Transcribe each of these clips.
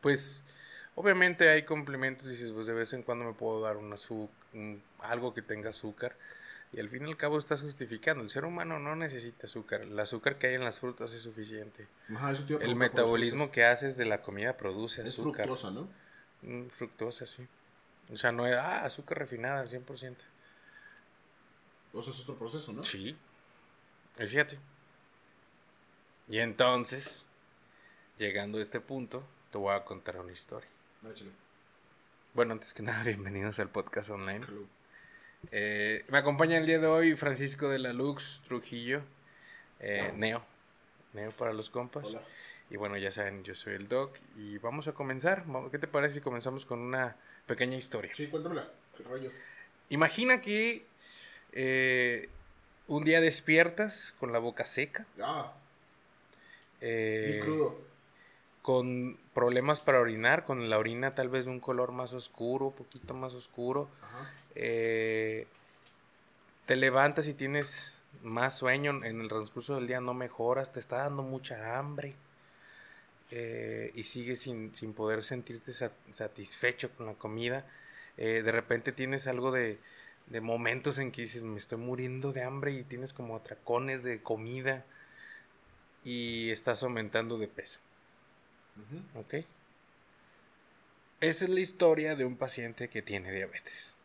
Pues obviamente hay complementos, dices, pues de vez en cuando me puedo dar un azúcar, algo que tenga azúcar. Y al fin y al cabo estás justificando. El ser humano no necesita azúcar. El azúcar que hay en las frutas es suficiente. Ajá, eso El metabolismo que haces de la comida produce Es azúcar. fructosa, ¿no? Mm, fructosa, sí. O sea, no es, ah, azúcar refinada al 100%. O sea, es otro proceso, ¿no? Sí. Y fíjate. Y entonces, llegando a este punto, te voy a contar una historia. Ah. Bueno, antes que nada, bienvenidos al podcast online. Eh, me acompaña el día de hoy Francisco de la Lux Trujillo, eh, Neo. Neo para los compas. Hola. Y bueno, ya saben, yo soy el Doc y vamos a comenzar. ¿Qué te parece si comenzamos con una pequeña historia? Sí, cuéntamela. ¿Qué rollo? Imagina que eh, un día despiertas con la boca seca, Ah, eh, y crudo. con problemas para orinar, con la orina tal vez de un color más oscuro, poquito más oscuro. Ajá. eh, te levantas y tienes más sueño en el transcurso del día, no mejoras, te está dando mucha hambre eh, y sigues sin, sin poder sentirte sa- satisfecho con la comida. De repente tienes algo de, de momentos en que dices, me estoy muriendo de hambre y tienes como atracones de comida y estás aumentando de peso. ¿Ok? Esa es la historia de un paciente que tiene diabetes.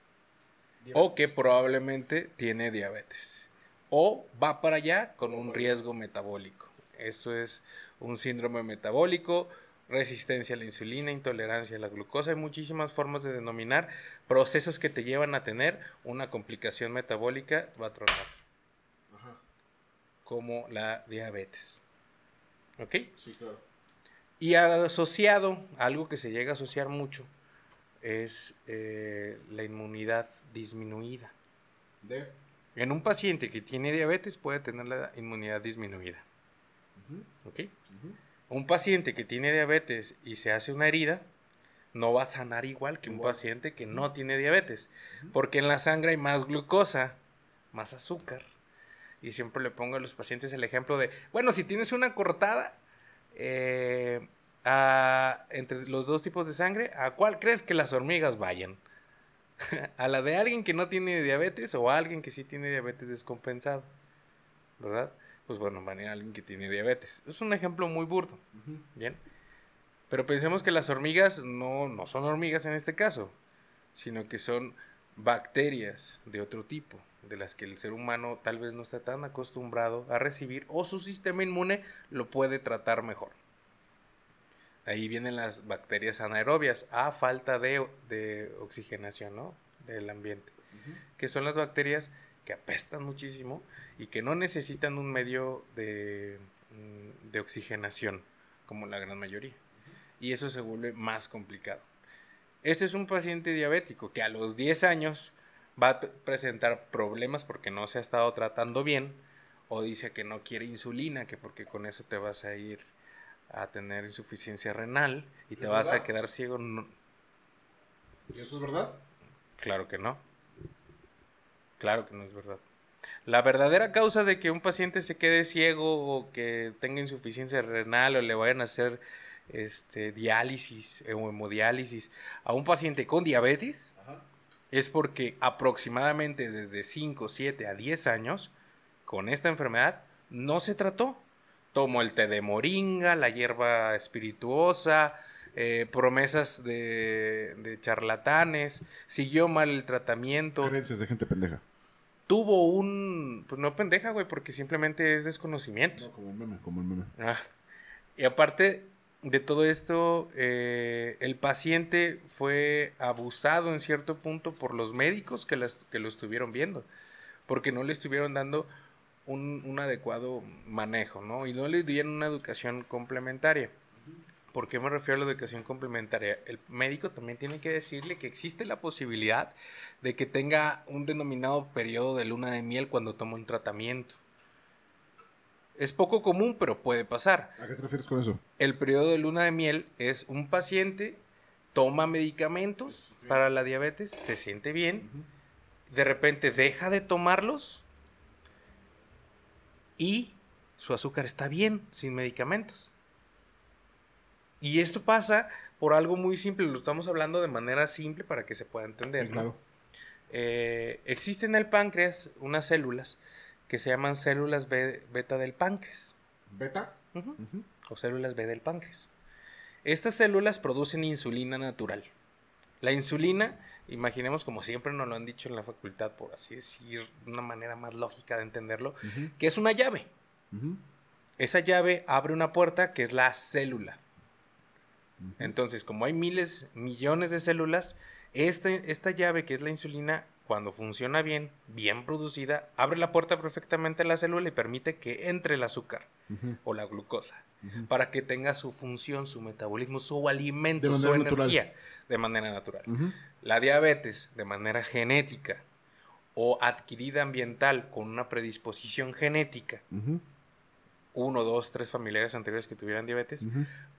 O que Diabetes. probablemente tiene diabetes. O va para allá con un riesgo metabólico. Eso es un síndrome metabólico, resistencia a la insulina, intolerancia a la glucosa. Hay muchísimas formas de denominar procesos que te llevan a tener una complicación metabólica patronal, Ajá. como la diabetes. ¿Ok? Sí, claro. Y asociado, algo que se llega a asociar mucho, es eh, la inmunidad disminuida. De. En un paciente que tiene diabetes puede tener la inmunidad disminuida. ¿ok? Un paciente que tiene diabetes y se hace una herida, no va a sanar igual que un paciente que no tiene diabetes. Porque en la sangre hay más glucosa, más azúcar. Y siempre le pongo a los pacientes el ejemplo de, bueno, si tienes una cortada eh, a- entre los dos tipos de sangre, ¿a cuál crees que las hormigas vayan? ¿A la de alguien que no tiene diabetes o a alguien que sí tiene diabetes descompensado? ¿Verdad? Pues bueno, van a ir a alguien que tiene diabetes. Es un ejemplo muy burdo. Bien. Pero pensemos que las hormigas no, no son hormigas en este caso, sino que son bacterias de otro tipo, de las que el ser humano tal vez no está tan acostumbrado a recibir o su sistema inmune lo puede tratar mejor. Ahí vienen las bacterias anaerobias a falta de, de oxigenación ¿no? del ambiente que son las bacterias que apestan muchísimo y que no necesitan un medio de, mm, de oxigenación, como la gran mayoría. Y eso se vuelve más complicado. Este es un paciente diabético que a los 10 años va a presentar problemas porque no se ha estado tratando bien o dice que no quiere insulina, que porque con eso te vas a ir a tener insuficiencia renal y te ¿Es vas a quedar ciego. No- ¿Y eso es verdad? Claro que no. Claro que no es verdad. La verdadera causa de que un paciente se quede ciego o que tenga insuficiencia renal o le vayan a hacer este, diálisis o hemodiálisis a un paciente con diabetes Ajá. es porque aproximadamente desde 5, 7 a 10 años con esta enfermedad no se trató. Tomó el té de moringa, la hierba espirituosa, eh, promesas de, de charlatanes, siguió mal el tratamiento, Creencias de gente pendeja. Tuvo un, pues no pendeja, güey, porque simplemente es desconocimiento. No, como el meme, como el meme. Ah, Y aparte de todo esto, eh, el paciente fue abusado en cierto punto por los médicos que, las- que lo estuvieron viendo, porque no le estuvieron dando un, un adecuado manejo, ¿no? Y no le dieron una educación complementaria. ¿Por qué me refiero a la educación complementaria? El médico también tiene que decirle que existe la posibilidad de que tenga un denominado periodo de luna de miel cuando toma un tratamiento. Es poco común, pero puede pasar. ¿A qué te refieres con eso? El periodo de luna de miel es un paciente toma medicamentos para la diabetes, se siente bien, de repente deja de tomarlos y su azúcar está bien, sin medicamentos. Y esto pasa por algo muy simple, lo estamos hablando de manera simple para que se pueda entender. Sí, ¿no? claro. Eh, existen en el páncreas unas células que se llaman células be- beta del páncreas ¿Beta? O células B del páncreas. Estas células producen insulina natural. La insulina, imaginemos como siempre nos lo han dicho en la facultad, por así decir, una manera más lógica de entenderlo, que es una llave. Esa llave abre una puerta que es la célula. Entonces, como hay miles, millones de células, este- esta llave que es la insulina, cuando funciona bien, bien producida, abre la puerta perfectamente a la célula y permite que entre el azúcar o la glucosa para que tenga su función, su metabolismo, su alimento, De su natural. energía de manera natural. La diabetes de manera genética o adquirida ambiental con una predisposición genética, uno, dos, tres familiares anteriores que tuvieran diabetes,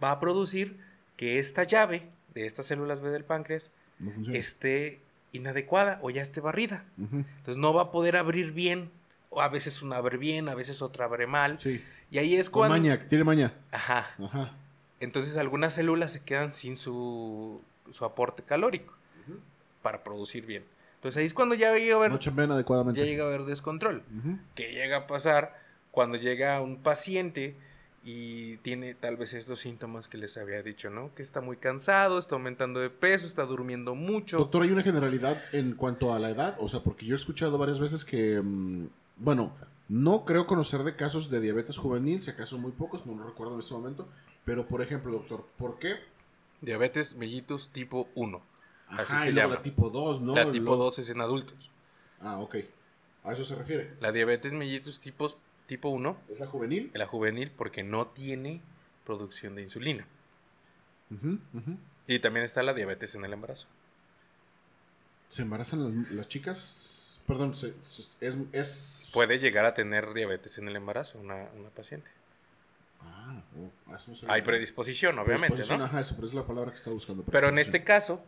va a producir que esta llave de estas células B del páncreas No esté inadecuada o ya esté barrida. Entonces no va a poder abrir bien, o a veces una abre bien, a veces otra abre mal. Sí. Y ahí es cuando... maña, tiene maña. Ajá. Ajá. Entonces algunas células se quedan sin su, su aporte calórico para producir bien. Entonces ahí es cuando ya llega a haber, No chambean adecuadamente. ya llega a haber descontrol. Ujú. Que llega a pasar cuando llega un paciente y tiene tal vez estos síntomas que les había dicho, ¿no? Que está muy cansado, está aumentando de peso, está durmiendo mucho. Doctor, ¿hay una generalidad en cuanto a la edad? O sea, porque yo he escuchado varias veces que, mm, bueno, no creo conocer de casos de diabetes juvenil, si acaso muy pocos, no lo recuerdo en este momento, pero por ejemplo, doctor, ¿por qué? Diabetes mellitus tipo 1. Así Ajá, se y luego llama. la tipo 2, ¿no? La tipo Luego- 2 es en adultos. Ah, ok. A eso se refiere. La diabetes mellitus tipo, tipo 1 ¿Es la juvenil? la juvenil porque no tiene producción de insulina. Y también está la diabetes en el embarazo. ¿Se embarazan las, las chicas? Perdón, se- se- es... es... Puede llegar a tener diabetes en el embarazo una, una paciente. Ah, oh, eso no. Hay predisposición, obviamente, Predisposición, ¿no? Ajá, eso, pero es la palabra que estaba buscando. Pero en este caso,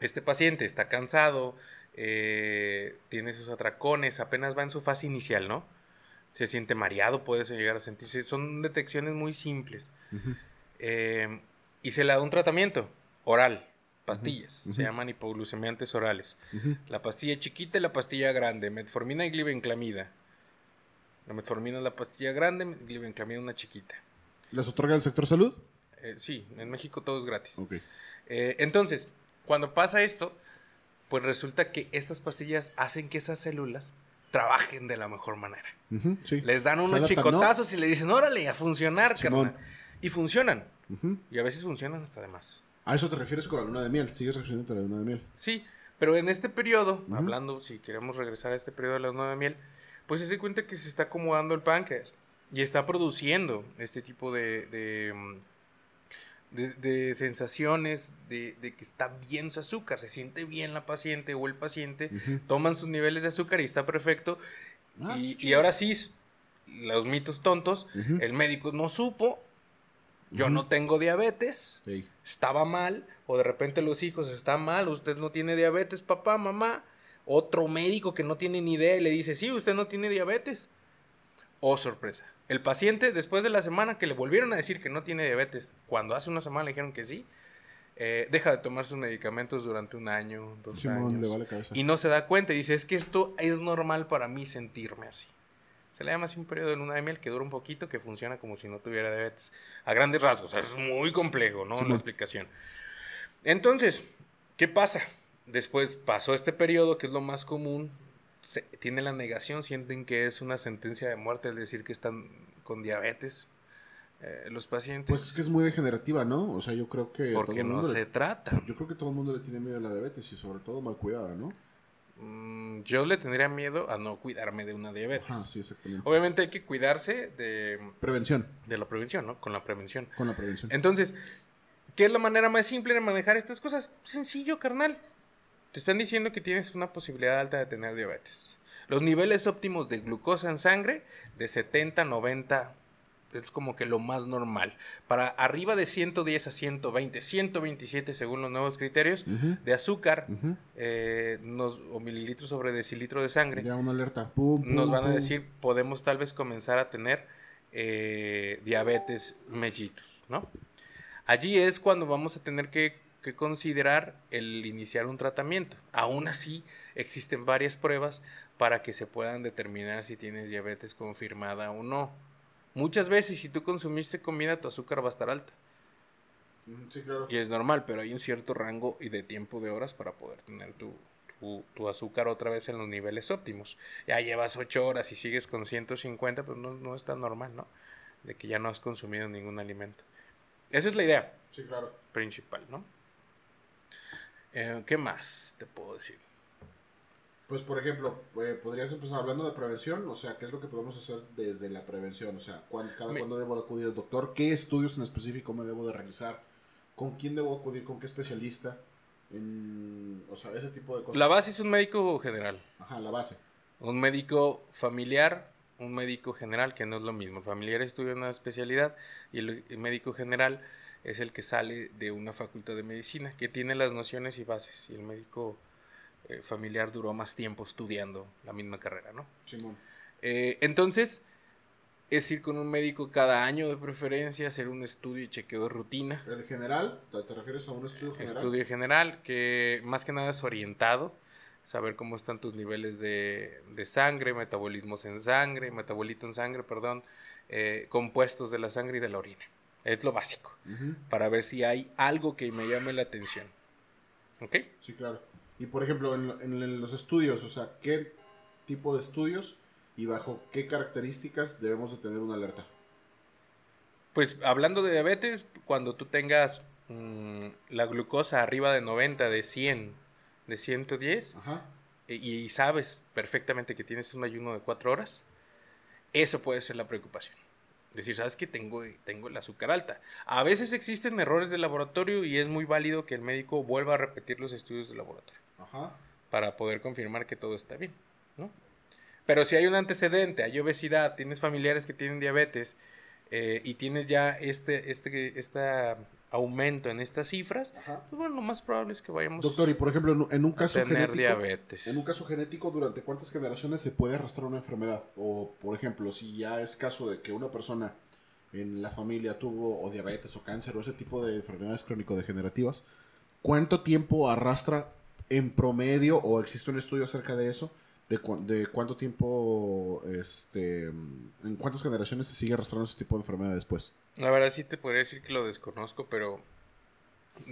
este paciente está cansado, eh, tiene sus atracones, apenas va en su fase inicial, ¿no? Se siente mareado, puede llegar a sentirse. Son detecciones muy simples. Eh, y se le da un tratamiento oral, pastillas, se llaman hipoglucemiantes orales. La pastilla chiquita y la pastilla grande, metformina y glibenclamida. La metformina es la pastilla grande, glibenclamida una chiquita. ¿Las otorga el sector salud? Eh, sí, en México todo es gratis. Eh, entonces, cuando pasa esto, pues resulta que estas pastillas hacen que esas células trabajen de la mejor manera. Sí. Les dan unos chicotazos y le dicen, órale, a funcionar, Simón. carnal. Y funcionan. Y a veces funcionan hasta de más. A eso te refieres con la luna de miel. Sigues refiriéndote a la luna de miel. Sí, pero en este periodo, hablando, si queremos regresar a este periodo de la luna de miel, pues se cuenta que se está acomodando el páncreas y está produciendo este tipo de, de, mm, de- de sensaciones de, de que está bien su azúcar, se siente bien la paciente o el paciente, Ujú. toman sus niveles de azúcar y está perfecto. Ah, y, está y ahora sí, los mitos tontos, el médico no supo, yo Ujú. no tengo diabetes, Sí. estaba mal, o de repente los hijos están mal, usted no tiene diabetes, papá, mamá. Otro médico que no tiene ni idea y le dice, sí, usted no tiene diabetes. Oh, sorpresa. El paciente, después de la semana que le volvieron a decir que no tiene diabetes, cuando hace una semana le dijeron que sí, eh, deja de tomar sus medicamentos durante un año, dos años. le vale cabeza. Y no se da cuenta y dice, es que esto es normal para mí sentirme así. Se le llama así un periodo de luna de miel que dura un poquito, que funciona como si no tuviera diabetes. A grandes rasgos, es muy complejo, ¿no? Simón. La explicación. Entonces, ¿qué pasa? Después pasó este periodo, que es lo más común, se- tiene la negación, sienten que es una sentencia de muerte, es decir, que están con diabetes eh, los pacientes. Pues es que es muy degenerativa, ¿no? O sea, yo creo que todo porque el no se le- trata. Yo creo que todo el mundo le tiene miedo a la diabetes y sobre todo mal cuidada, ¿no? Mm, yo le tendría miedo a no cuidarme de una diabetes. Ajá, sí, exactamente. Obviamente hay que cuidarse de, Prevención, de la prevención, ¿no? Con la prevención. con la prevención. Entonces, ¿qué es la manera más simple de manejar estas cosas? Sencillo, carnal. Te están diciendo que tienes una posibilidad alta de tener diabetes. Los niveles óptimos de glucosa en sangre de 70 90 es como que lo más normal. Para arriba de 110 a 120, 127 según los nuevos criterios de azúcar eh, nos- o mililitros sobre decilitro de sangre, Ya una alerta. Pum, pum, nos van a decir, podemos tal vez comenzar a tener eh, diabetes mellitus, ¿no? Allí es cuando vamos a tener que, que considerar el iniciar un tratamiento. Aún así, existen varias pruebas para que se puedan determinar si tienes diabetes confirmada o no. Muchas veces, si tú consumiste comida, tu azúcar va a estar alta. Mm, Sí, claro. Y es normal, pero hay un cierto rango y de tiempo de horas para poder tener tu, tu, tu azúcar otra vez en los niveles óptimos. Ya llevas 8 horas y sigues con 150, pues no, no es tan normal, ¿no? De que ya no has consumido ningún alimento. Esa es la idea Sí, claro. principal, ¿no? Eh, ¿Qué más te puedo decir? Pues, por ejemplo, eh, podrías empezar hablando de prevención, o sea, ¿qué es lo que podemos hacer desde la prevención? O sea, ¿cuán- cada Me- cuándo debo de acudir al doctor? ¿Qué estudios en específico me debo de realizar? ¿Con quién debo acudir? ¿Con qué especialista? En- o sea, ese tipo de cosas. La base es un médico general. Ajá, la base. Un médico familiar, un médico general, que no es lo mismo. El familiar estudia una especialidad y el médico general es el que sale de una facultad de medicina, que tiene las nociones y bases. Y el médico eh, familiar duró más tiempo estudiando la misma carrera, ¿no? Simón. Eh, entonces, es ir con un médico cada año de preferencia, hacer un estudio y chequeo de rutina. ¿El general? ¿Te, te refieres a un estudio general? Estudio general, que más que nada es orientado, saber cómo están tus niveles de, de sangre, metabolismos en sangre, metabolito en sangre, perdón, eh, compuestos de la sangre y de la orina. Es lo básico, para ver si hay algo que me llame la atención. ¿Ok? Sí, claro. Y, por ejemplo, en, en los estudios, o sea, ¿qué tipo de estudios y bajo qué características debemos de tener una alerta? Pues hablando de diabetes, cuando tú tengas mm, la glucosa arriba de 90, de 100, de 110, Ajá. y, y sabes perfectamente que tienes un ayuno de 4 horas, eso puede ser la preocupación. Decir, sabes que tengo, tengo el azúcar alta. A veces existen errores de laboratorio y es muy válido que el médico vuelva a repetir los estudios de laboratorio Ajá. para poder confirmar que todo está bien, ¿no? Pero si hay un antecedente, hay obesidad, tienes familiares que tienen diabetes eh, y tienes ya este, este, este aumento en estas cifras, Ajá. pues bueno, lo más probable es que vayamos Doctor, y por ejemplo, en, en un a caso tener genético, diabetes. en un caso genético, ¿durante cuántas generaciones se puede arrastrar una enfermedad? O, por ejemplo, si ya es caso de que una persona en la familia tuvo o diabetes o cáncer o ese tipo de enfermedades crónico-degenerativas, ¿cuánto tiempo arrastra en promedio o existe un estudio acerca de eso? De, cu- de cuánto tiempo, este, en cuántas generaciones se sigue arrastrando ese tipo de enfermedad después. La verdad sí te podría decir que lo desconozco, pero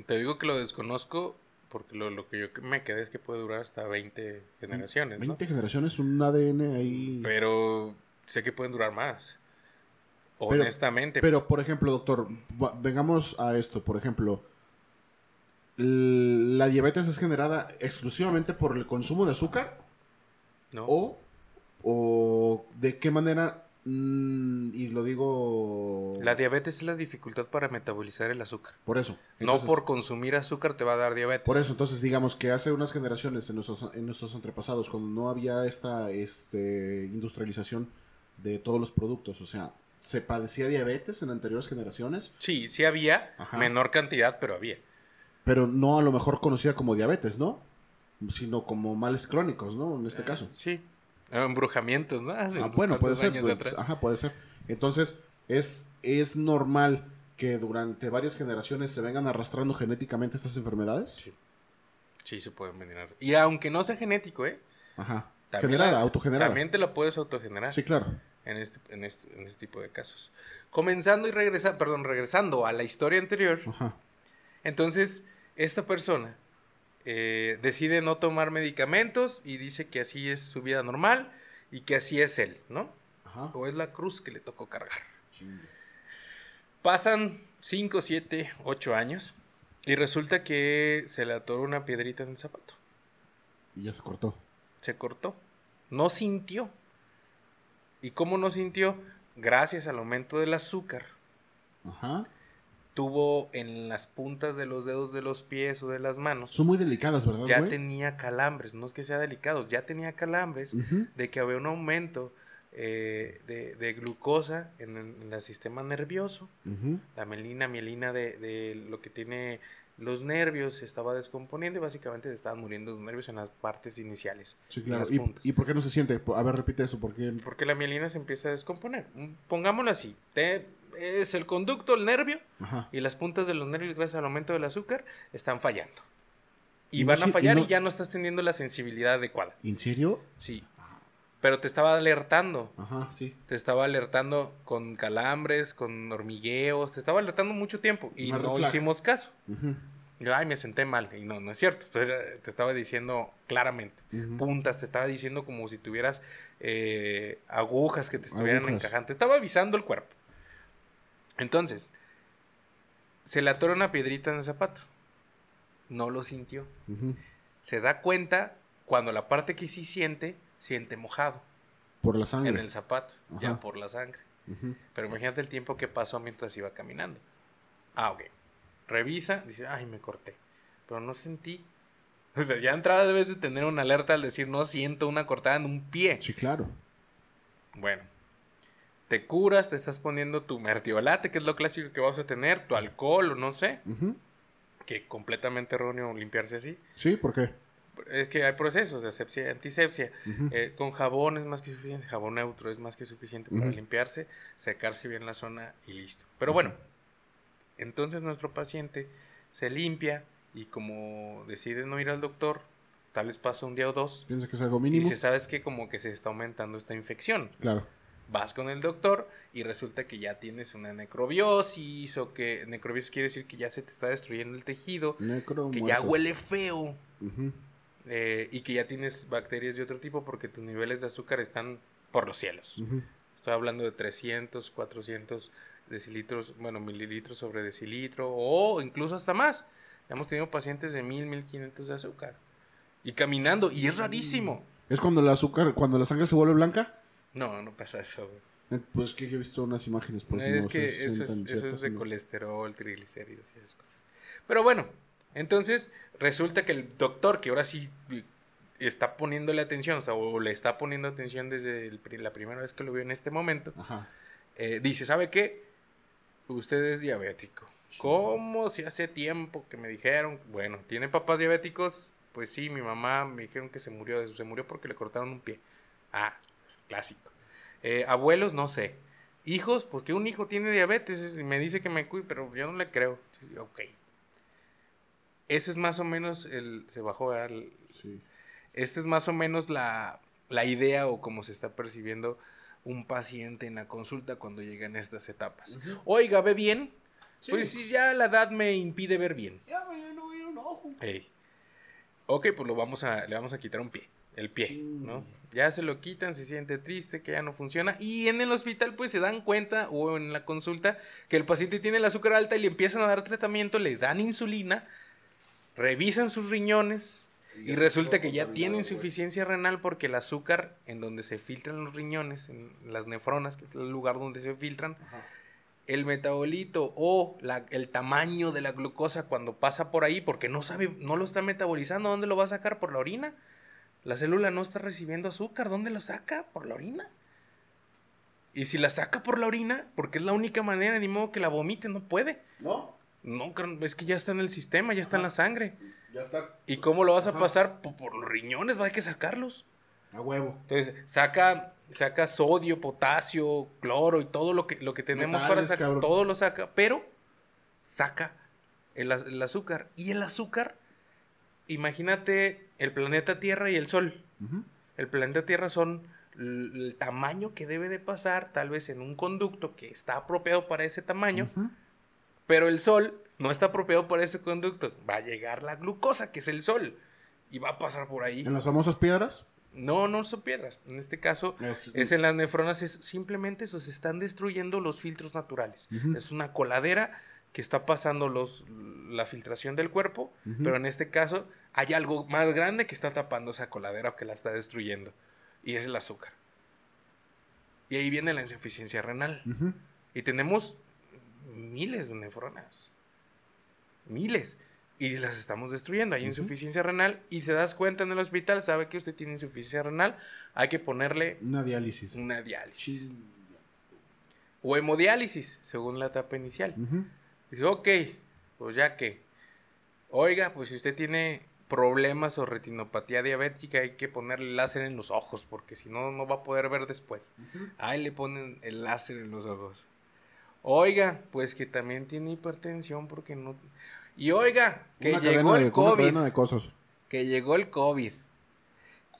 te digo que lo desconozco porque lo, lo que yo me quedé es que puede durar hasta 20 generaciones, ¿no? 20 generaciones, un ADN ahí. Pero sé que pueden durar más. Honestamente. Pero, por ejemplo, doctor, vengamos a esto. Por ejemplo, ¿la diabetes es generada exclusivamente por el consumo de azúcar? ¿No? ¿O, o de qué manera? mm, y lo digo La diabetes es la dificultad para metabolizar el azúcar. por eso. no por consumir azúcar te va a dar diabetes. Por eso, entonces, digamos que hace unas generaciones en nuestros, en nuestros antepasados, cuando no había esta este, industrialización de todos los productos, o sea, se padecía diabetes en anteriores generaciones, Sí, sí había, Ajá. menor cantidad, pero había. pero no a lo mejor conocida como diabetes, ¿no? Sino como males crónicos, ¿no? En este caso. Sí. Embrujamientos, ¿no? Hace Ah, bueno, puede ser. pues, ajá, puede ser. Entonces, es, es normal que durante varias generaciones se vengan arrastrando genéticamente estas enfermedades. Sí. Sí, se pueden venir. Y aunque no sea genético, ¿eh? Ajá. También Generada, la- autogenerada. También te la puedes autogenerar Sí, claro. en, este, en, este, en este tipo de casos. Comenzando y regresando, perdón, regresando a la historia anterior, Ajá. entonces esta persona eh, decide no tomar medicamentos y dice que así es su vida normal y que así es él, ¿no? Ajá. O es la cruz que le tocó cargar. Pasan 5, 7, 8 años y resulta que se le atoró una piedrita en el zapato. Y ya se cortó. Se cortó. No sintió. ¿Y cómo no sintió? Gracias al aumento del azúcar. Ajá. Tuvo en las puntas de los dedos de los pies o de las manos. Son muy delicadas, ¿verdad, Ya güey? tenía calambres. No es que sea delicado, ya tenía calambres de que había un aumento eh, de, de glucosa en el, en el sistema nervioso. La melina, mielina de, de lo que tiene los nervios se estaba descomponiendo y básicamente se estaban muriendo los nervios en las partes iniciales. Sí, en claro. las ¿Y, puntas. y por qué no se siente? A ver, repite eso. ¿Por qué? Porque la mielina se empieza a descomponer. Pongámoslo así. te- es el conducto, el nervio, Ajá. y las puntas de los nervios, gracias al aumento del azúcar, están fallando. Y, van a fallar y, no- ya no estás teniendo la sensibilidad adecuada. ¿En serio? Sí. Pero te estaba alertando. Ajá, sí. Te estaba alertando con calambres, con hormigueos. Te estaba alertando mucho tiempo. Y no hicimos caso. Yo, ay, me senté mal. Y no, no es cierto. Entonces eh, te estaba diciendo claramente. Puntas, te estaba diciendo como si tuvieras eh, agujas que te estuvieran Agujas. encajando. Te estaba avisando el cuerpo. Entonces, se le atora una piedrita en el zapato. No lo sintió. Se da cuenta cuando la parte que sí siente, siente mojado Por la sangre. en el zapato, ya por la sangre. Pero imagínate el tiempo que pasó mientras iba caminando. Ah, ok. Revisa, dice, ay, me corté. Pero no sentí. O sea, ya entrada debes de tener una alerta al decir, no siento una cortada en un pie. Sí, claro. Bueno. Te curas, te estás poniendo tu mertiolate, que es lo clásico que vas a tener, tu alcohol o no sé. Que completamente erróneo limpiarse así. Sí, ¿por qué? Es que hay procesos de asepsia y antisepsia. Eh, con jabón es más que suficiente, jabón neutro es más que suficiente para limpiarse, secarse bien la zona y listo. Pero bueno, entonces nuestro paciente se limpia y como decide no ir al doctor, tal vez pasa un día o dos Piensa que es algo y mínimo. dice, sabes que como que se está aumentando esta infección. Claro. Vas con el doctor y resulta que ya tienes una necrobiosis o que necrobiosis quiere decir que ya se te está destruyendo el tejido, Necro que ya huele feo. Eh, y que ya tienes bacterias de otro tipo porque tus niveles de azúcar están por los cielos. Estoy hablando de 300, 400 decilitros, bueno, mililitros sobre decilitro o incluso hasta más. Hemos tenido pacientes de 1000, 1500 de azúcar. Y caminando, y es rarísimo. ¿Es cuando el azúcar, cuando la sangre se vuelve blanca? No, no pasa eso. güey. Eh, Pues que yo he visto unas imágenes por si es no que eso es, eso es de ¿no? colesterol, triglicéridos y esas cosas. Pero bueno, entonces resulta que el doctor, que ahora sí está poniéndole atención, o sea, o le está poniendo atención desde el la primera vez que lo vio en este momento, Ajá. eh, dice, ¿sabe qué? Usted es diabético. ¿Cómo? Si hace tiempo que me dijeron, bueno, ¿tiene papás diabéticos? Pues sí, mi mamá me dijeron que se murió de eso, se murió porque le cortaron un pie. Ah, clásico. Eh, abuelos, no sé. Hijos, porque un hijo tiene diabetes y me dice que me cuide, pero yo no le creo. Ok. Ese es más o menos el... Se bajó el, Sí. esta es más o menos la, la idea o cómo se está percibiendo un paciente en la consulta cuando llegan estas etapas. Oiga, ¿ve bien? Sí. Pues si ya la edad me impide ver bien. Ya, no veo un ojo. Ey. Ok, pues lo vamos a, le vamos a quitar un pie, el pie. ¿no? Ya se lo quitan, se siente triste, que ya no funciona. Y en el hospital, pues se dan cuenta, o en la consulta, que el paciente tiene el azúcar alta y le empiezan a dar tratamiento, le dan insulina, revisan sus riñones, y resulta que ya tiene insuficiencia renal porque el azúcar en donde se filtran los riñones, en las nefronas, que es el lugar donde se filtran, el metabolito o la- el tamaño de la glucosa cuando pasa por ahí, porque no sabe, no lo está metabolizando, ¿dónde lo va a sacar? ¿Por la orina? La célula no está recibiendo azúcar, ¿dónde lo saca? ¿Por la orina? Y si la saca por la orina, porque es la única manera, ni modo que la vomite, no puede. ¿No? No, es que ya está en el sistema, ya está en la sangre. Ya está ¿Y cómo lo vas a pasar? Po- Por, los riñones, va, hay que sacarlos. a huevo. Entonces, saca, saca sodio, potasio, cloro y todo lo que, lo que tenemos para sacar, cabrón. todo lo saca, pero saca el azúcar. Y el azúcar, imagínate el planeta Tierra y el Sol. El planeta Tierra son el tamaño que debe de pasar, tal vez en un conducto que está apropiado para ese tamaño, pero el Sol no está apropiado para ese conducto. Va a llegar la glucosa, que es el Sol, y va a pasar por ahí. En las famosas piedras. No, no son piedras. En este caso, Es- es en las nefronas, es simplemente se están destruyendo los filtros naturales. Es una coladera que está pasando los, la filtración del cuerpo, pero en este caso hay algo más grande que está tapando esa coladera o que la está destruyendo, y es el azúcar. Y ahí viene la insuficiencia renal. Y tenemos miles de nefronas. Miles. y las estamos destruyendo. Hay insuficiencia renal y se das cuenta en el hospital, sabe que usted tiene insuficiencia renal, hay que ponerle Una diálisis. una diálisis. O hemodiálisis, según la etapa inicial. Ujú. Dice, ok, pues ya que. Oiga, pues si usted tiene problemas o retinopatía diabética, hay que ponerle láser en los ojos, porque si no, no va a poder ver después. Ahí le ponen el láser en los ojos. Oiga, pues que también tiene hipertensión, porque no. Y oiga, que Una llegó el de, COVID. cadena de cosas. Que llegó el COVID.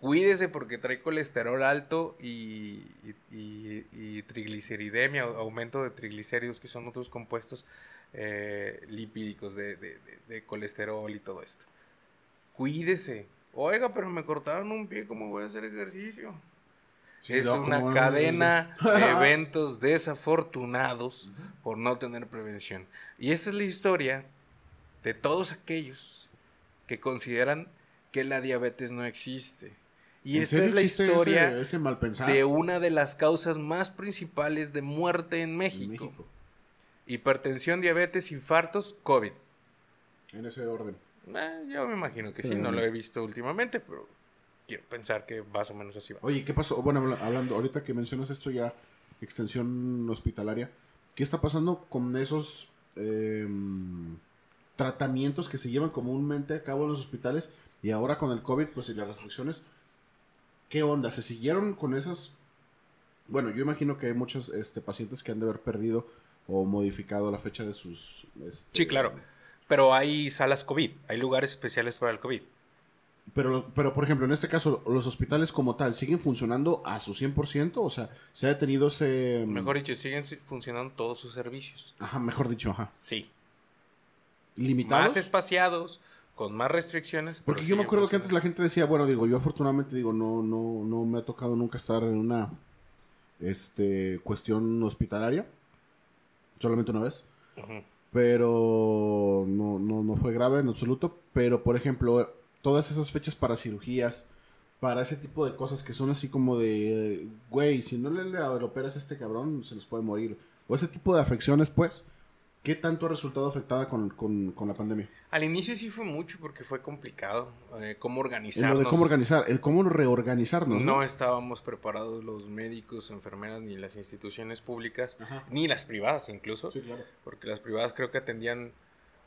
Cuídese porque trae colesterol alto y, y- y- y trigliceridemia, au- aumento de triglicéridos, que son otros compuestos eh, lipídicos de- de- de colesterol y todo esto. Cuídese. Oiga, pero me cortaron un pie, ¿cómo voy a hacer ejercicio? Sí, es no, una cadena de eventos desafortunados por no tener prevención. Y esa es la historia de todos aquellos que consideran que la diabetes no existe. Y ¿En serio es la historia ese, ese de una de las causas más principales de muerte en en México. México? Hipertensión, diabetes, infartos, COVID. En ese orden. Eh, yo me imagino que sí, Sí. no lo he visto últimamente, pero quiero pensar que más o menos así va. Oye, ¿qué pasó? Bueno, habla- hablando, ahorita que mencionas esto ya, extensión hospitalaria, ¿qué está pasando con esos em, tratamientos que se llevan comúnmente a cabo en los hospitales y ahora con el COVID, pues y las restricciones? ¿Qué onda? ¿Se siguieron con esas? Bueno, yo imagino que hay muchos este, pacientes que han de haber perdido o modificado la fecha de sus... este, Sí, claro. Pero hay salas COVID, hay lugares especiales para el COVID. Pero, pero, por ejemplo, en este caso, los hospitales como tal, ¿siguen funcionando a su 100%? O sea, ¿se ha detenido ese... Mejor dicho, siguen si- funcionando todos sus servicios. Ajá, mejor dicho, ajá. Sí. ¿Limitados? Más espaciados, con más restricciones. Porque yo me acuerdo que antes la gente decía, bueno, digo, yo afortunadamente digo, no, no, no me ha tocado nunca estar en una este cuestión hospitalaria. Solamente una vez. Ujú. Pero no, no, no fue grave en absoluto. Pero, por ejemplo, todas esas fechas para cirugías, para ese tipo de cosas que son así como de, güey, si no le, le operas a este cabrón, se les puede morir. O ese tipo de afecciones, pues, ¿qué tanto ha resultado afectada con, con, con la pandemia? Al inicio sí fue mucho porque fue complicado. eh, cómo organizarnos. lo de cómo organizar, el cómo reorganizarnos, ¿no? No estábamos preparados los médicos, enfermeras, ni las instituciones públicas, Ajá. ni las privadas incluso. Sí, claro. Porque las privadas creo que atendían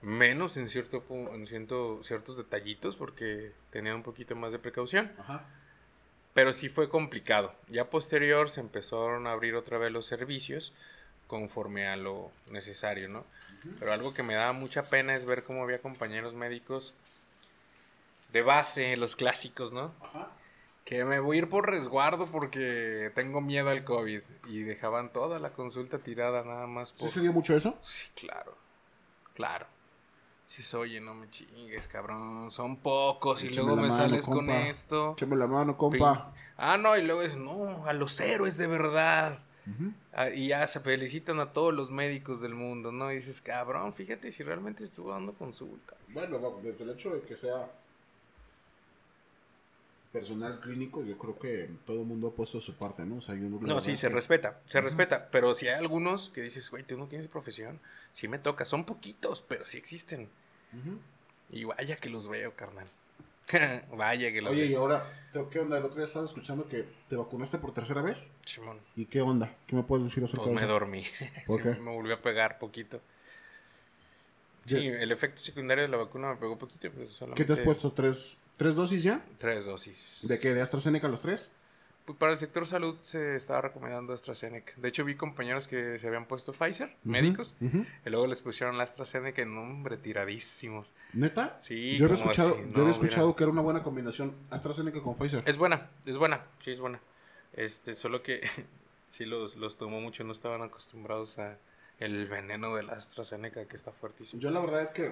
menos en, cierto, en cierto- ciertos detallitos porque tenían un poquito más de precaución. Ajá. Pero sí fue complicado. Ya posterior se empezaron a abrir otra vez los servicios conforme a lo necesario, ¿no? Pero algo que me daba mucha pena es ver cómo había compañeros médicos de base, los clásicos, ¿no? Ajá. Que me voy a ir por resguardo porque tengo miedo al COVID. Y dejaban toda la consulta tirada nada más por... ¿Sí se dio mucho eso? Sí, claro. Claro. Si es, oye, no me chingues, cabrón. Son pocos y luego me mano, sales con esto. Échame la mano, compa. Pin- Ah, no, y luego es, no, a los héroes de verdad. Ah, y ya se felicitan a todos los médicos del mundo, ¿no? Y dices, cabrón, fíjate si realmente estuvo dando consulta. Bueno, no, desde el hecho de que sea personal clínico, yo creo que todo el mundo ha puesto su parte, ¿no? O sea, yo no, sí, se que- respeta, se respeta. Pero si hay algunos que dices, güey, tú no tienes profesión, sí me toca. Son poquitos, pero sí existen. Y vaya que los veo, carnal. vaya que los Oye, y ahora, ¿qué onda? El otro día estaba escuchando que te vacunaste por tercera vez. Chimón. ¿Y qué onda? ¿Qué me puedes decir acerca Pues de me eso? dormí. ¿Por Sí, qué? me volvió a pegar poquito. Sí, el efecto secundario de la vacuna me pegó poquito. Pero ¿Qué solamente te has puesto? ¿Tres, ¿Tres dosis ya? Tres dosis. ¿De qué? ¿De AstraZeneca los tres? Pues para el sector salud se estaba recomendando AstraZeneca. De hecho, vi compañeros que se habían puesto Pfizer, médicos, y luego les pusieron la AstraZeneca en nombre tiradísimos. ¿Neta? Sí, yo había escuchado, así, yo no, había escuchado mira. que era una buena combinación AstraZeneca con Pfizer. Es buena, es buena, sí es buena. Este, solo que sí los, los tomó mucho, no estaban acostumbrados a el veneno de la AstraZeneca que está fuertísimo. Yo la verdad es que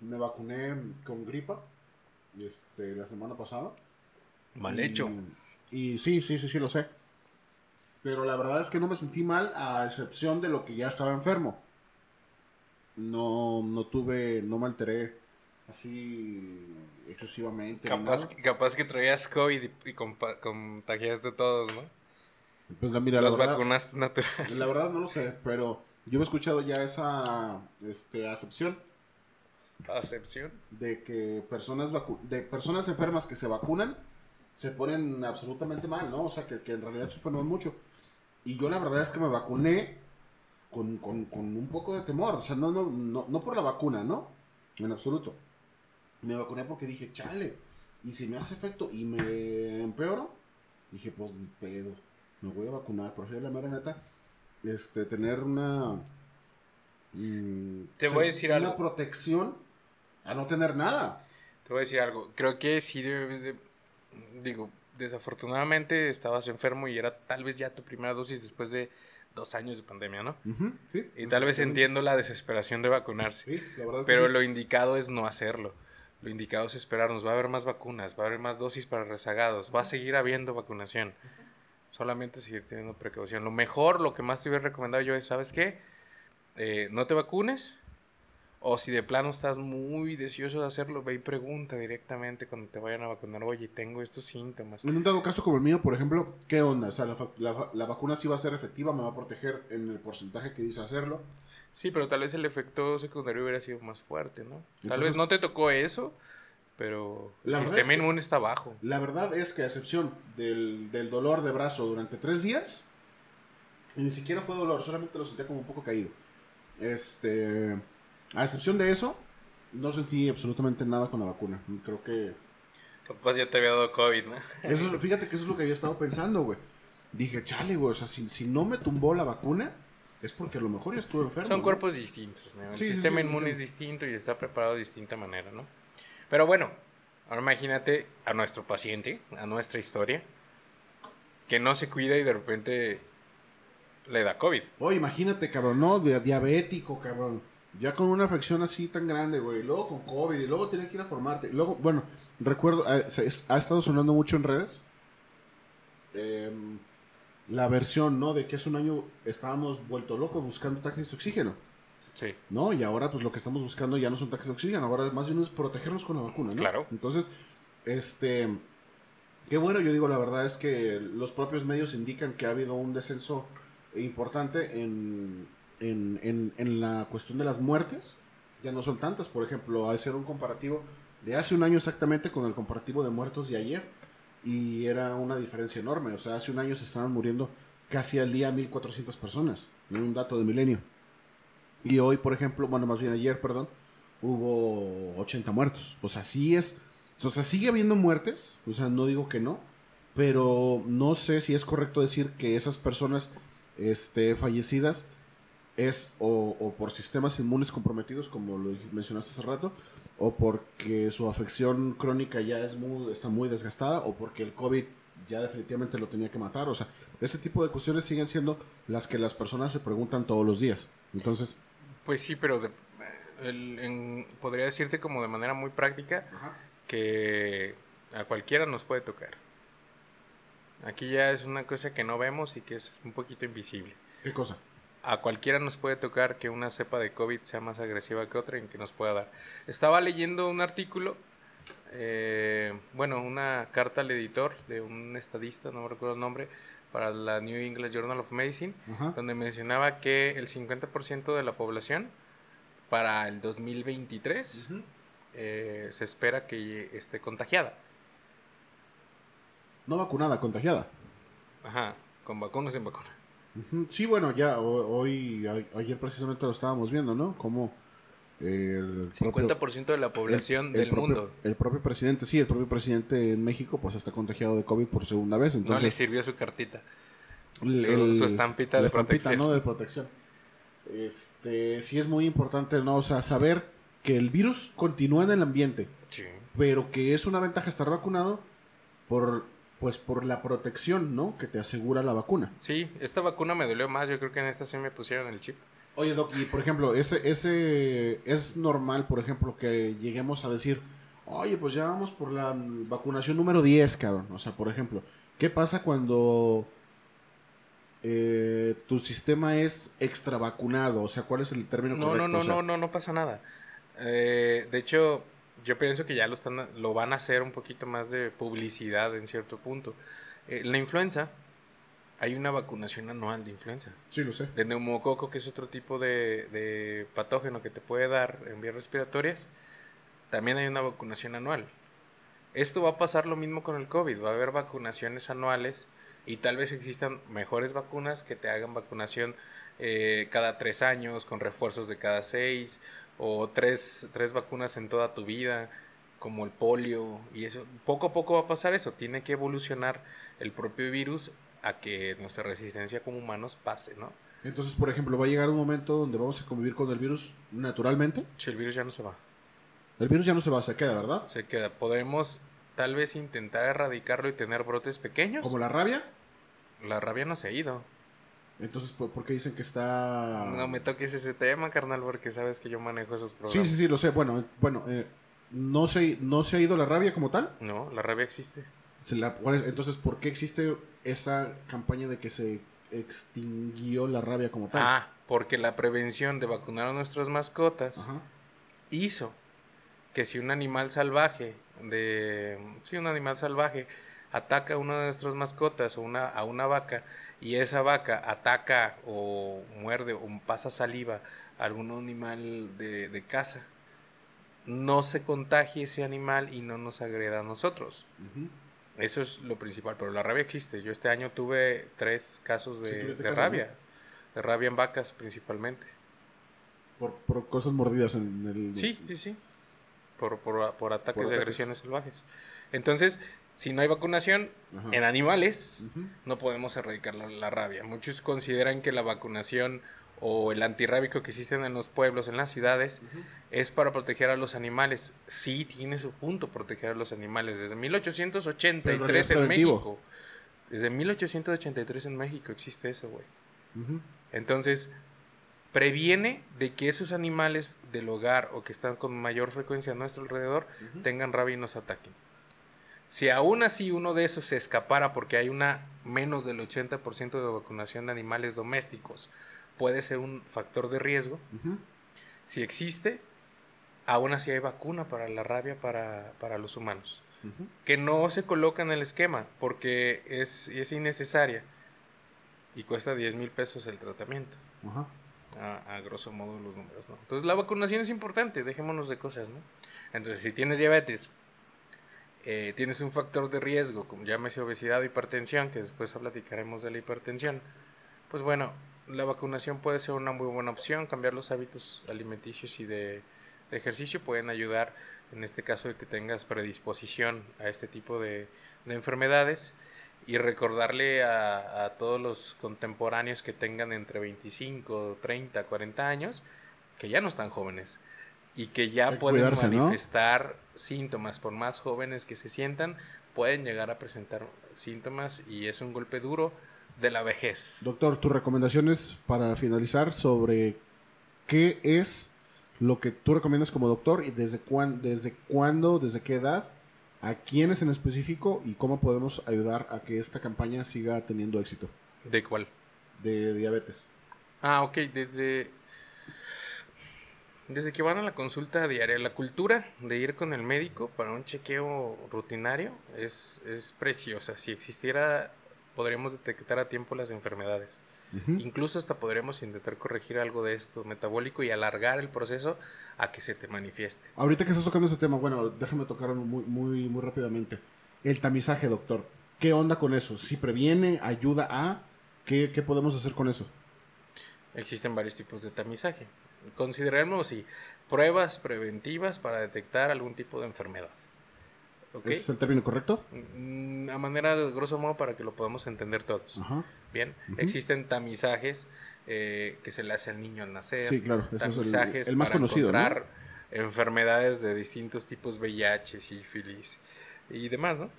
me vacuné con gripa este, la semana pasada. Mal hecho. Y sí, sí, sí, sí, lo sé. Pero la verdad es que no me sentí mal, a excepción de lo que ya estaba enfermo. No, no tuve, no me alteré así excesivamente. Capaz, que- capaz que traías COVID y, y contagiaste a todos, ¿no? Pues la, mira, la Los verdad, vacunaste natural. la verdad no lo sé, pero yo he escuchado ya esa este, acepción. Acepción. De que personas, de personas enfermas que se vacunan se ponen absolutamente mal, ¿no? O sea, que, en realidad se enferman mucho. Y yo la verdad es que me vacuné con, con, con, un poco de temor. O sea, no, no, no, no por la vacuna, ¿no? En absoluto. Me vacuné porque dije, chale. Y si me hace efecto y me empeoro, dije, pues ni pedo. Me voy a vacunar. Por ejemplo, la mera neta, este, tener una. Mm, Te voy a decir algo. Una protección a no tener nada. Te voy a decir algo. Creo que sí debes de. Digo, desafortunadamente estabas enfermo y era tal vez ya tu primera dosis después de dos años de pandemia, ¿no? y tal vez entiendo la desesperación de vacunarse. pero lo indicado es no hacerlo. Lo indicado es esperarnos. Va a haber más vacunas, va a haber más dosis para rezagados, va a seguir habiendo vacunación. Solamente seguir teniendo precaución. Lo mejor, lo que más te hubiera recomendado yo es, ¿sabes qué? Eh, no te vacunes, o si de plano estás muy deseoso de hacerlo, ve y pregunta directamente cuando te vayan a vacunar, oye, tengo estos síntomas. En un dado caso como el mío, por ejemplo, ¿qué onda? O sea, la, vacuna sí va a ser efectiva, me va a proteger en el porcentaje que dice hacerlo. Sí, pero tal vez el efecto secundario hubiera sido más fuerte, ¿no? Tal vez no te tocó eso, pero el sistema inmune está bajo. La verdad es que a excepción del, del dolor de brazo durante tres días, y ni siquiera fue dolor, solamente lo sentía como un poco caído. Este a excepción de eso, no sentí absolutamente nada con la vacuna. Creo que. Pues ya te había dado COVID, ¿no? Eso, fíjate que eso es lo que había estado pensando, güey. Dije, chale, güey, o sea, si, no me tumbó la vacuna, es porque a lo mejor ya estuve enfermo. Son cuerpos distintos, ¿no? El sistema inmune es distinto y está preparado de distinta manera, ¿no? Pero bueno, ahora imagínate a nuestro paciente, a nuestra historia, que no se cuida y de repente le da COVID. Oye, imagínate, cabrón, ¿no? De diabético, cabrón. Ya con una afección así tan grande, güey. Luego con COVID. Y luego tiene que ir a formarte. Luego, bueno, recuerdo, ha, estado sonando mucho en redes. Em, la versión, ¿no? De que hace un año estábamos vuelto locos buscando taxis de oxígeno. Sí. ¿No? Y ahora, pues lo que estamos buscando ya no son taxis de oxígeno. Ahora más bien es protegernos con la vacuna, ¿no? Claro. Entonces, este. Qué bueno, yo digo, la verdad es que los propios medios indican que ha habido un descenso importante en en, en, la cuestión de las muertes, ya no son tantas. Por ejemplo, hacer un comparativo de hace un año exactamente con el comparativo de muertos de ayer, y era una diferencia enorme. O sea, hace un año se estaban muriendo casi al día 1400 personas, en un dato de milenio. Y hoy, por ejemplo, bueno, más bien ayer, perdón, hubo 80 muertos. O sea, sí es. O sea, sigue habiendo muertes, o sea, no digo que no, pero no sé si es correcto decir que esas personas este, fallecidas es o, por sistemas inmunes comprometidos, como lo mencionaste hace rato, o porque su afección crónica ya es muy, está muy desgastada, o porque el COVID ya definitivamente lo tenía que matar. O sea, ese tipo de cuestiones siguen siendo las que las personas se preguntan todos los días. Entonces... Pues sí, pero podría decirte como de manera muy práctica que a cualquiera nos puede tocar. Aquí ya es una cosa que no vemos y que es un poquito invisible. ¿Qué cosa? A cualquiera nos puede tocar que una cepa de COVID sea más agresiva que otra y que nos pueda dar. Estaba leyendo un artículo, eh, bueno, una carta al editor de un estadista, no me recuerdo el nombre, para la New England Journal of Medicine, donde mencionaba que el 50% de la población para el 2023 eh, se espera que esté contagiada. No vacunada, contagiada. Ajá, con vacunas sin vacuna. Sí, bueno, ya hoy, ayer precisamente lo estábamos viendo, ¿no? Como el 50% de la población del mundo. El propio presidente, sí, el propio presidente en México pues está contagiado de COVID por segunda vez. Entonces, no le sirvió su cartita. su, estampita de protección. ¿no? De protección. Este, sí es muy importante, ¿no? O sea, saber que el virus continúa en el ambiente. Sí. Pero que es una ventaja estar vacunado por pues por la protección, ¿no? Que te asegura la vacuna. Sí, esta vacuna me dolió más, yo creo que en esta sí me pusieron el chip. Oye, Doc, y por ejemplo, ese, ese es normal, por ejemplo, que lleguemos a decir, oye, pues ya vamos por la vacunación número 10, cabrón. O sea, por ejemplo, ¿qué pasa cuando eh, tu sistema es extra vacunado? O sea, ¿cuál es el término no, correcto? No, no, no, no, no pasa nada. Eh, de hecho, yo pienso que ya lo, están, lo van a hacer un poquito más de publicidad en cierto punto. Eh, la influenza, hay una vacunación anual de influenza. Sí, lo sé. De neumococo, que es otro tipo de, de patógeno que te puede dar en vías respiratorias. también hay una vacunación anual. Esto va a pasar lo mismo con el COVID, va a haber vacunaciones anuales y tal vez existan mejores vacunas que te hagan vacunación eh, cada tres años, con refuerzos de cada seis, o tres, tres vacunas en toda tu vida, como el polio, y eso. Poco a poco va a pasar eso, tiene que evolucionar el propio virus a que nuestra resistencia como humanos pase, ¿no? Entonces, por ejemplo, va a llegar un momento donde vamos a convivir con el virus naturalmente. Si el virus ya no se va. El virus ya no se va, se queda, ¿verdad? Se queda. Podemos tal vez intentar erradicarlo y tener brotes pequeños. ¿Como la rabia? La rabia no se ha ido. Entonces, ¿por, qué dicen que está...? No me toques ese tema, carnal, porque sabes que yo manejo esos problemas. Sí, sí, sí, lo sé. Bueno, bueno eh, ¿no, se, ¿no se ha ido la rabia como tal? No, la rabia existe. entonces, ¿por qué existe esa campaña de que se extinguió la rabia como tal? Ah, porque la prevención de vacunar a nuestras mascotas hizo que si un animal salvaje, de, si un animal salvaje ataca a una de nuestras mascotas o una, a una vaca y esa vaca ataca o muerde o pasa saliva a algún animal de, de caza, no se contagie ese animal y no nos agreda a nosotros. Eso es lo principal, pero la rabia existe. Yo este año tuve tres casos de, rabia, de rabia en vacas principalmente. Por, por, cosas mordidas en el... Sí, sí, sí. Por, por, por ataques de agresiones salvajes. Entonces, si no hay vacunación en animales, no podemos erradicar la, rabia. Muchos consideran que la vacunación o el antirrábico que existen en los pueblos, en las ciudades, es para proteger a los animales. Sí, tiene su punto proteger a los animales. Desde 1883 en México. Desde 1883 en México existe eso, güey. Entonces, previene de que esos animales del hogar o que están con mayor frecuencia a nuestro alrededor tengan rabia y nos ataquen. Si aún así uno de esos se escapara porque hay una menos del 80% de vacunación de animales domésticos puede ser un factor de riesgo. Si existe, aún así hay vacuna para la rabia para, los humanos. Que no se coloca en el esquema porque es, es innecesaria y cuesta 10 mil pesos el tratamiento. A, grosso modo los números, ¿no? Entonces la vacunación es importante, dejémonos de cosas, ¿no? Entonces si tienes diabetes, eh, tienes un factor de riesgo, como llámese obesidad o hipertensión, que después platicaremos de la hipertensión, pues bueno, la vacunación puede ser una muy buena opción. Cambiar los hábitos alimenticios y de, ejercicio pueden ayudar, en este caso, de que tengas predisposición a este tipo de, enfermedades. Y recordarle a, todos los contemporáneos que tengan entre 25, 30, 40 años, que ya no están jóvenes y que ya pueden manifestar síntomas, por más jóvenes que se sientan, pueden llegar a presentar síntomas y es un golpe duro de la vejez. Doctor, tus recomendaciones para finalizar sobre qué es lo que tú recomiendas como doctor y desde, cuán, desde cuándo, desde qué edad, a quiénes en específico y cómo podemos ayudar a que esta campaña siga teniendo éxito. ¿De cuál? De diabetes. Ah, ok, desde... Desde que van a la consulta diaria, la cultura de ir con el médico para un chequeo rutinario es, es preciosa. Si existiera podríamos detectar a tiempo las enfermedades. Incluso hasta podremos intentar corregir algo de esto metabólico y alargar el proceso a que se te manifieste. Ahorita que estás tocando ese tema, bueno, déjame tocarlo muy, muy, muy rápidamente. El tamizaje, doctor. ¿Qué onda con eso? Si previene, ayuda a, ¿qué, qué podemos hacer con eso? Existen varios tipos de tamizaje. Consideremos si pruebas preventivas para detectar algún tipo de enfermedad. ¿Es el término correcto? Mm, a manera de grosso modo para que lo podamos entender todos. Bien, existen tamizajes eh, que se le hace al niño al nacer. Sí, claro. tamizajes el, más para conocido, encontrar enfermedades de distintos tipos, VIH, sífilis y demás, ¿no?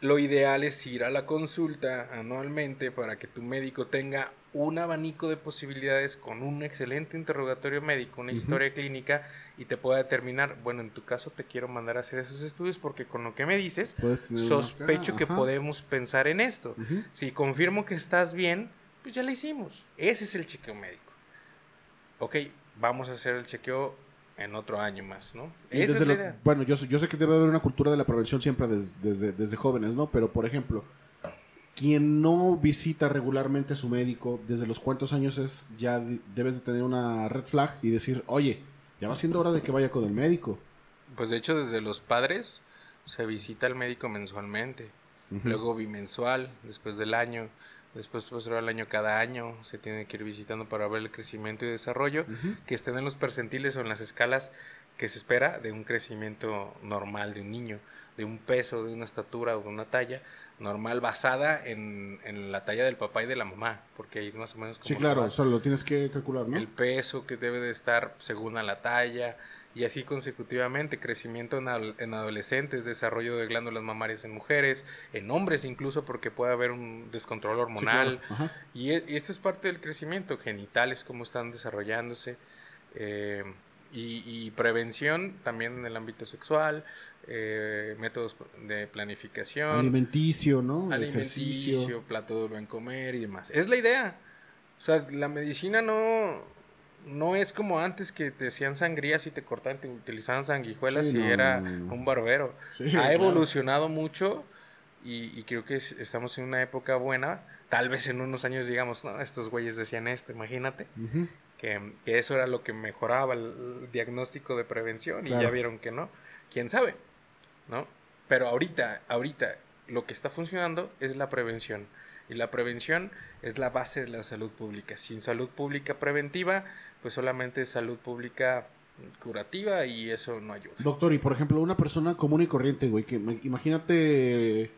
Lo ideal es ir a la consulta anualmente para que tu médico tenga un abanico de posibilidades con un excelente interrogatorio médico, una historia clínica y te pueda determinar, bueno, en tu caso te quiero mandar a hacer esos estudios porque con lo que me dices, sospecho que podemos pensar en esto. Si confirmo que estás bien, pues ya lo hicimos. Ese es el chequeo médico. Ok, vamos a hacer el chequeo en otro año más, ¿no? Esa es la idea. Bueno, yo, yo sé que debe haber una cultura de la prevención siempre desde, desde, jóvenes, ¿no? Pero, por ejemplo, quien no visita regularmente a su médico, desde los cuántos años es, ya debes de tener una red flag y decir, oye, ya va siendo hora de que vaya con el médico. Pues de hecho desde los padres se visita al médico mensualmente, luego bimensual, después del año, después posterior al año cada año, se tiene que ir visitando para ver el crecimiento y desarrollo, que estén en los percentiles o en las escalas que se espera de un crecimiento normal de un niño, de un peso, de una estatura o de una talla normal basada en, en la talla del papá y de la mamá, porque ahí es más o menos como Sí, claro, va. o sea, lo tienes que calcular, ¿no? el peso que debe de estar según a la talla y así consecutivamente, crecimiento en, en adolescentes, desarrollo de glándulas mamarias en mujeres, en hombres incluso porque puede haber un descontrol Sí, hormonal. claro. Ajá. Y, e- y esto es parte del crecimiento, genitales, cómo están desarrollándose, eh, y, y prevención también en el ámbito sexual, eh, métodos de planificación, Alimenticio, ¿no? alimenticio, Ejercicio. plato de buen comer y demás. Es la idea. O sea, la medicina no, no es como antes que te hacían sangrías y te cortaban, te utilizaban sanguijuelas Sí, y no, era no, no. un barbero. Sí, ha claro. evolucionado mucho y, y creo que es- estamos en una época buena. Tal vez en unos años digamos, no, estos güeyes decían esto, imagínate. Que, que eso era lo que mejoraba el, diagnóstico de prevención y ya vieron que no. ¿Quién sabe? ¿No? Pero ahorita, ahorita lo que está funcionando es la prevención. Y la prevención es la base de la salud pública. Sin salud pública preventiva, pues solamente salud pública curativa y eso no ayuda. Doctor, y por ejemplo, una persona común y corriente, güey, que imagínate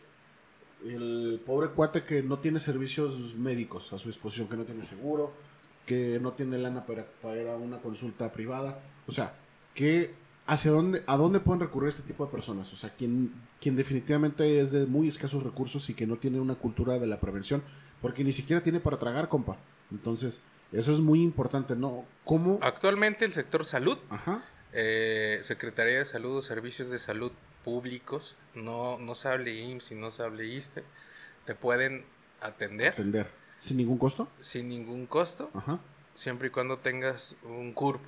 el pobre cuate que no tiene servicios médicos a su disposición, que no tiene seguro, que no tiene lana para, para ir a una consulta privada. O sea, que hacia dónde, a dónde pueden recurrir este tipo de personas. O sea, quien, quien definitivamente es de muy escasos recursos y que no tiene una cultura de la prevención, porque ni siquiera tiene para tragar, compa. Entonces, eso es muy importante, ¿no? ¿Cómo? Actualmente el sector salud Ajá. eh, Secretaría de Salud o Servicios de Salud Públicos, no, no se hable IMSS y no se hable ISTE, te pueden atender Atender. ¿Sin ningún costo? sin ningún costo, Ajá. siempre y cuando tengas un CURP,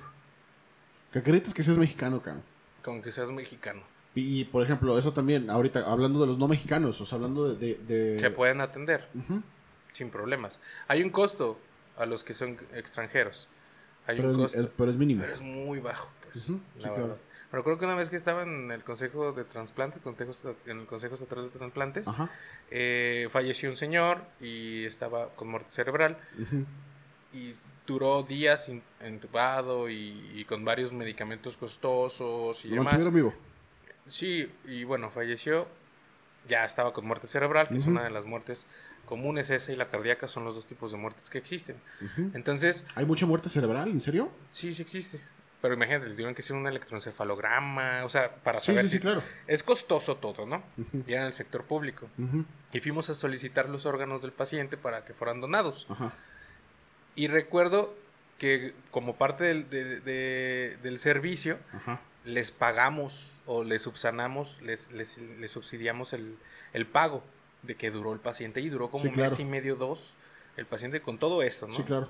Que acredites que seas mexicano, cabrón. con que seas mexicano. Y, por ejemplo, eso también, ahorita, hablando de los no mexicanos, o sea, hablando de... de, de- Se pueden atender sin problemas. Hay un costo a los que son extranjeros. Hay pero, un es, costo, es- pero es mínimo. pero es muy bajo, pues, Ujú, la sí, verdad. claro. Pero creo que una vez que estaba en el Consejo de Transplantes, en el Consejo Estatal de Transplantes, eh, falleció un señor y estaba con muerte cerebral y duró días in- entubado y, y con varios medicamentos costosos y Lo demás. vivo. Sí, y bueno, falleció, ya estaba con muerte cerebral, que es una de las muertes comunes, esa y la cardíaca son los dos tipos de muertes que existen. Entonces, ¿Hay mucha muerte cerebral? ¿En serio? sí, sí existe. Pero imagínate, le tuvieron que hacer un electroencefalograma, o sea, para Sí, saber sí, sí, si- claro. Es costoso todo, ¿no? Y era en el sector público. Y fuimos a solicitar los órganos del paciente para que fueran donados. Y recuerdo que como parte del, de- de- del servicio, les pagamos o les subsanamos, les, les, les subsidiamos el, el pago de que duró el paciente y duró como Sí, un mes y medio, dos, el paciente con todo esto, ¿no? Sí, claro.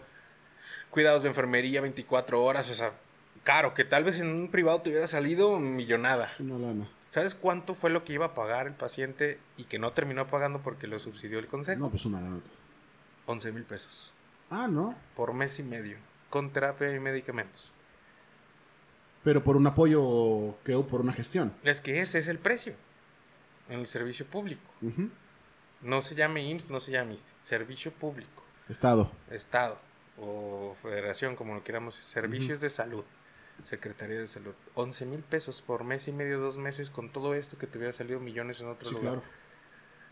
Cuidados de enfermería 24 horas, o sea, caro, que tal vez en un privado te hubiera salido millonada. Una lana. ¿Sabes cuánto fue lo que iba a pagar el paciente y que no terminó pagando porque lo subsidió el consejo? No, pues una lana. 11 mil pesos Ah, no. por mes y medio, con terapia y medicamentos. Pero por un apoyo que o por una gestión. Es que ese es el precio en el servicio público. Ujú. No se llame IMSS, no se llame. Servicio público, Estado. Estado o Federación, como lo queramos, Servicios de Salud, Secretaría de Salud. 11 mil pesos por mes y medio, dos meses, con todo esto que te hubiera salido millones en otro Sí, lugar. claro.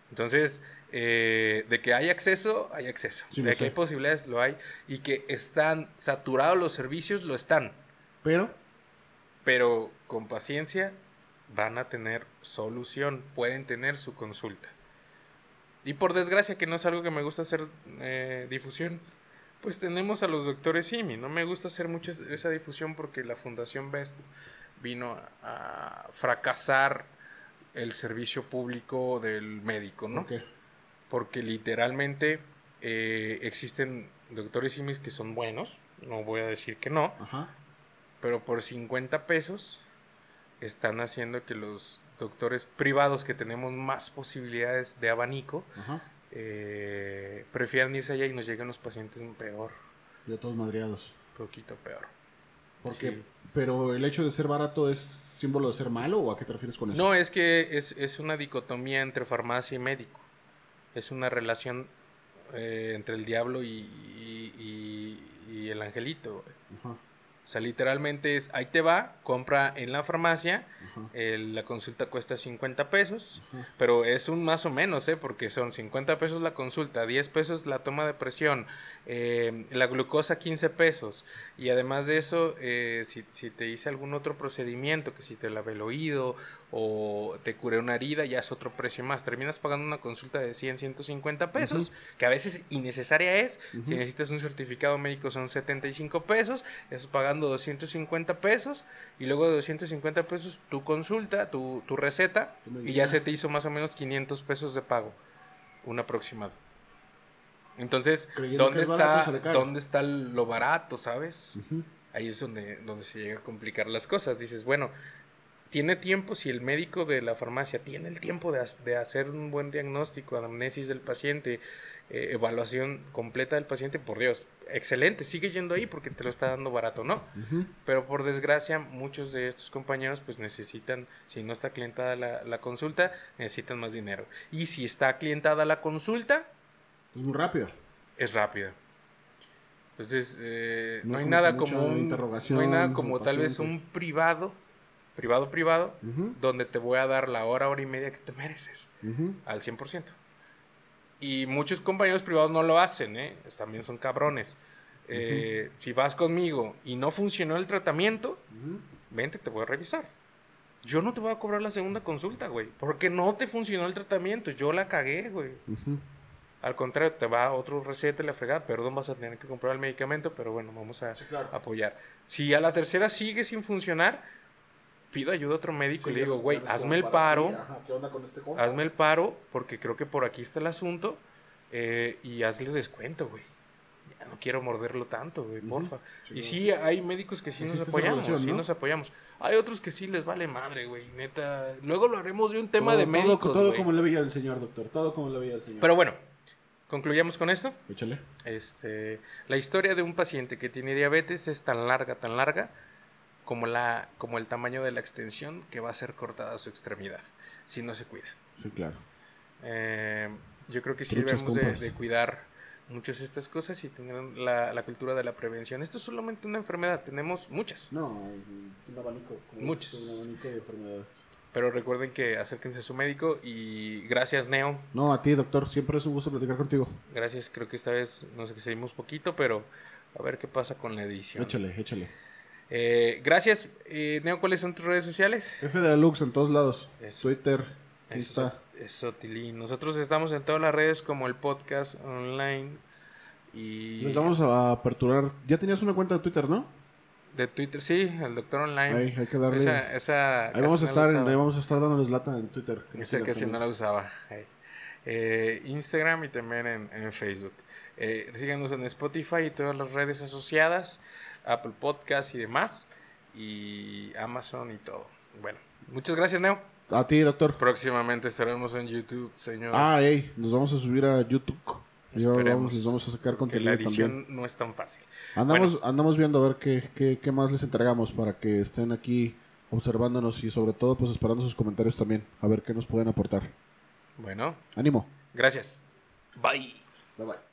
Entonces, eh, de que hay acceso, hay acceso. Sí, de que sé. hay posibilidades, lo hay. Y que están saturados los servicios, lo están. Pero, Pero con paciencia van a tener solución, pueden tener su consulta. Y por desgracia, que no es algo que me gusta hacer eh, difusión, pues tenemos a los doctores Simi. No me gusta hacer mucho es- esa difusión porque la Fundación Best vino a, fracasar el servicio público del médico, ¿no? ok. Porque literalmente eh, existen doctores Simis que son buenos, no voy a decir que no, Ajá. pero por 50 pesos están haciendo que los doctores privados que tenemos más posibilidades de abanico Ajá. eh, prefieran irse allá y nos lleguen los pacientes peor, Ya todos madreados. poquito peor. Porque, Sí. pero el hecho de ser barato es símbolo de ser malo o a qué te refieres con eso? No, es que es, es una dicotomía entre farmacia y médico. Es una relación eh, entre el diablo y, y- y- y el angelito. Ajá, O sea, literalmente es, ahí te va, compra en la farmacia, la consulta cuesta 50 pesos, pero es un más o menos, ¿eh? Porque son 50 pesos la consulta, 10 pesos la toma de presión, eh, la glucosa 15 pesos, y además de eso, eh, si, si te hice algún otro procedimiento, que si te lavé el oído o te curé una herida, ya es otro precio más. Terminas pagando una consulta de 100, 150 pesos, que a veces innecesaria es. Si necesitas un certificado médico son 75 pesos, estás pagando 250 pesos y luego de 250 pesos tu consulta, tu, tu receta y ya se te hizo más o menos 500 pesos de pago, un aproximado. Entonces, ¿dónde está. ¿dónde está lo barato, sabes? Ujú. Ahí es donde, donde se llega a complicar las cosas. Dices, bueno, tiene tiempo, si el médico de la farmacia tiene el tiempo de, ha- de hacer un buen diagnóstico, anamnesis del paciente, eh, evaluación completa del paciente, por Dios, excelente, sigue yendo ahí porque te lo está dando barato, ¿no? Pero por desgracia, muchos de estos compañeros pues necesitan, si no está clientada la, la consulta, necesitan más dinero. Y si está clientada la consulta, Es muy rápido. es rápida. Entonces, eh, No no, hay con nada como un- interrogación no hay nada como tal vez un privado, privado, privado, Ujú, donde te voy a dar la hora, hora y media que te mereces, ujú. al 100%. Y muchos compañeros privados no lo hacen, ¿eh? También son cabrones. Eh, Si vas conmigo y no funcionó el tratamiento, vente, te voy a revisar. Yo no te voy a cobrar la segunda consulta, güey. Porque no te funcionó el tratamiento. Yo la cagué, güey. Al contrario, te va otro receta y la fregada. Perdón, vas a tener que comprar el medicamento, pero bueno, vamos a Sí, claro. apoyar. Si a la tercera sigue sin funcionar, pido ayuda a otro médico Sí, y le digo, güey, hazme el paro, ajá, ¿Qué onda con este hazme el paro, porque creo que por aquí está el asunto, eh, y hazle descuento, güey. Ya no quiero morderlo tanto, güey, Ujú. porfa. Sí, y sí, hay médicos que sí nos apoyamos, relación, sí ¿no? nos apoyamos. Hay otros que sí les vale madre, güey, neta. Luego lo haremos de un tema Todo- de todo- médicos, Todo, güey. como le veía el señor, doctor. Todo como le veía el señor. Pero bueno, concluyamos con esto. Échale. Este, la historia de un paciente que tiene diabetes es tan larga, tan larga, como, la, como el tamaño de la extensión que va a ser cortada su extremidad, si no se cuida. Sí, claro. Eh, yo creo que sí Truchas debemos de, de cuidar muchas de estas cosas y tener la, la cultura de la prevención. Esto es solamente una enfermedad, tenemos muchas. No, un un abanico. Muchas. Un abanico de enfermedades. Pero recuerden que acérquense a su médico y gracias Neo, No, a ti, doctor. Siempre es un gusto platicar contigo. gracias, creo que esta vez nos excedimos poquito, pero a ver qué pasa con la edición. Échale, échale. Eh, gracias, eh, Neo, ¿cuáles son tus redes sociales? F de la Lux en todos lados. Eso. Twitter, Insta. eso, Tilín. Nosotros estamos en todas las redes como el podcast online y Les vamos a aperturar. Ya tenías una cuenta de Twitter, ¿no? de Twitter, sí, el doctor online. Ahí, hay que darle. Esa, esa ahí vamos a estar, en- ahí vamos a estar dándoles lata en Twitter. que Esa sigan casi no la usaba. Eh, Instagram y también en, en Facebook. Eh, síganos en Spotify y todas las redes asociadas, Apple Podcast y demás, y Amazon y todo. Bueno, muchas gracias, Neo. A ti, doctor. Próximamente estaremos en YouTube, señor. Ah, ey, nos vamos a subir a YouTube. Ya vamos, les vamos a sacar que la contenido edición también. no es tan fácil. Andamos, andamos viendo a ver qué, qué, qué más les entregamos para que estén aquí observándonos y sobre todo pues esperando sus comentarios también, a ver qué nos pueden aportar. Bueno, Ánimo. gracias. Bye. Bye bye.